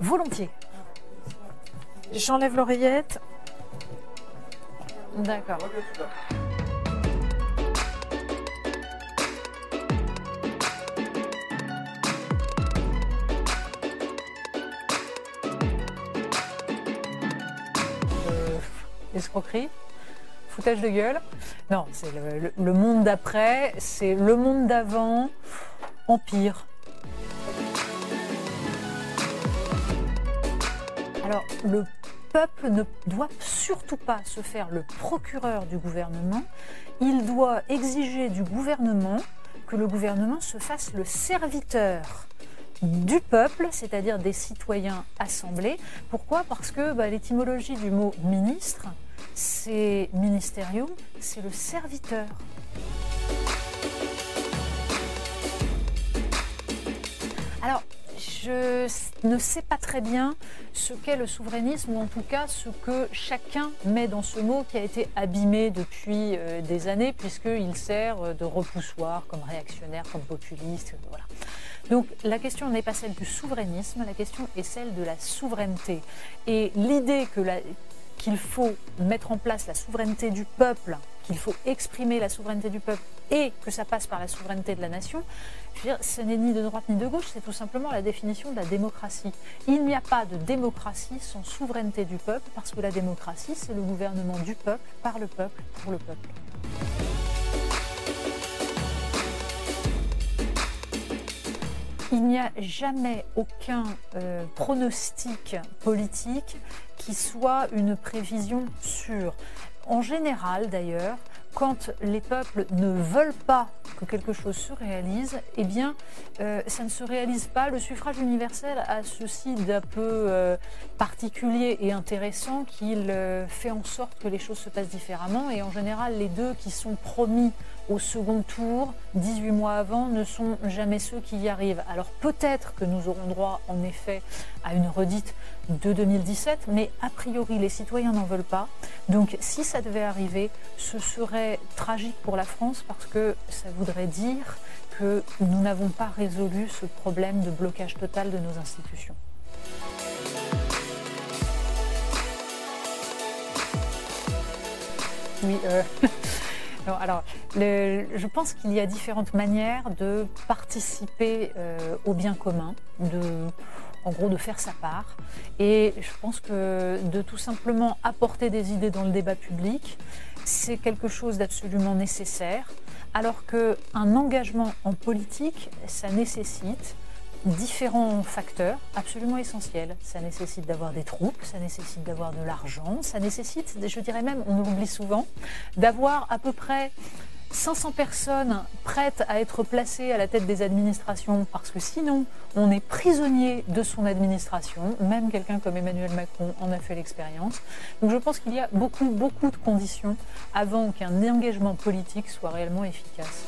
volontiers. J'enlève l'oreillette. D'accord. Euh, escroquerie, foutage de gueule. Non, c'est le, monde d'après, c'est le monde d'avant, empire. Alors, le peuple ne doit surtout pas se faire le procureur du gouvernement. Il doit exiger du gouvernement que le gouvernement se fasse le serviteur du peuple, c'est-à-dire des citoyens assemblés. Pourquoi? Parce que bah, l'étymologie du mot ministre, c'est ministerium, c'est le serviteur. Je ne sais pas très bien ce qu'est le souverainisme, ou en tout cas ce que chacun met dans ce mot qui a été abîmé depuis euh, des années, puisqu'il sert euh, de repoussoir comme réactionnaire, comme populiste. Voilà. Donc la question n'est pas celle du souverainisme, la question est celle de la souveraineté. Et l'idée qu'il faut mettre en place la souveraineté du peuple, qu'il faut exprimer la souveraineté du peuple et que ça passe par la souveraineté de la nation, je veux dire, ce n'est ni de droite ni de gauche, c'est tout simplement la définition de la démocratie. Il n'y a pas de démocratie sans souveraineté du peuple, parce que la démocratie, c'est le gouvernement du peuple, par le peuple, pour le peuple. Il n'y a jamais aucun euh, pronostic politique qui soit une prévision sûre. En général, d'ailleurs, quand les peuples ne veulent pas que quelque chose se réalise, eh bien, euh, ça ne se réalise pas. Le suffrage universel a ceci d'un peu euh, particulier et intéressant qu'il euh, fait en sorte que les choses se passent différemment. Et en général, les deux qui sont promis au second tour, 18 mois avant, ne sont jamais ceux qui y arrivent. Alors peut-être que nous aurons droit, en effet, à une redite de 2017, mais a priori, les citoyens n'en veulent pas. Donc si ça devait arriver, ce serait tragique pour la France parce que ça dire que nous n'avons pas résolu ce problème de blocage total de nos institutions. Oui, euh, alors, je pense qu'il y a différentes manières de participer euh, au bien commun, de, en gros de faire sa part. Et je pense que de tout simplement apporter des idées dans le débat public, c'est quelque chose d'absolument nécessaire, alors qu'un engagement en politique, ça nécessite différents facteurs absolument essentiels. Ça nécessite d'avoir des troupes, ça nécessite d'avoir de l'argent, ça nécessite, je dirais même, on l'oublie souvent, d'avoir à peu près 500 personnes prêtes à être placées à la tête des administrations, parce que sinon, on est prisonnier de son administration. Même quelqu'un comme Emmanuel Macron en a fait l'expérience. Donc je pense qu'il y a beaucoup, beaucoup de conditions avant qu'un engagement politique soit réellement efficace.